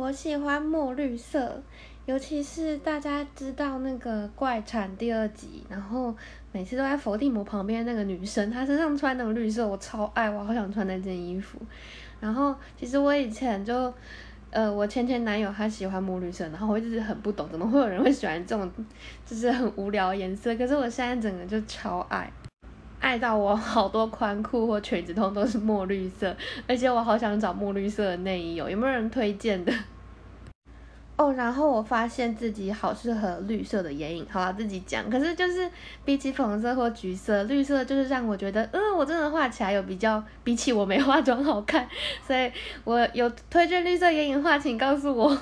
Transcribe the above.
我喜欢墨绿色，尤其是大家知道那个怪产第二集，然后每次都在伏地魔旁边那个女生，她身上穿那种绿色，我超爱，我好想穿那件衣服。然后其实我以前就，呃，我前前男友他喜欢墨绿色，然后我一直很不懂，怎么会有人会喜欢这种，就是很无聊颜色。可是我现在整个就超爱。爱到我好多宽裤或裙子通都是墨绿色，而且我好想找墨绿色的内衣哦，有没有人推荐的？哦，然后我发现自己好适合绿色的眼影，好了自己讲。可是就是比起粉红色或橘色，绿色就是让我觉得，嗯，我真的画起来有比较比起我没化妆好看，所以我有推荐绿色眼影画，请告诉我。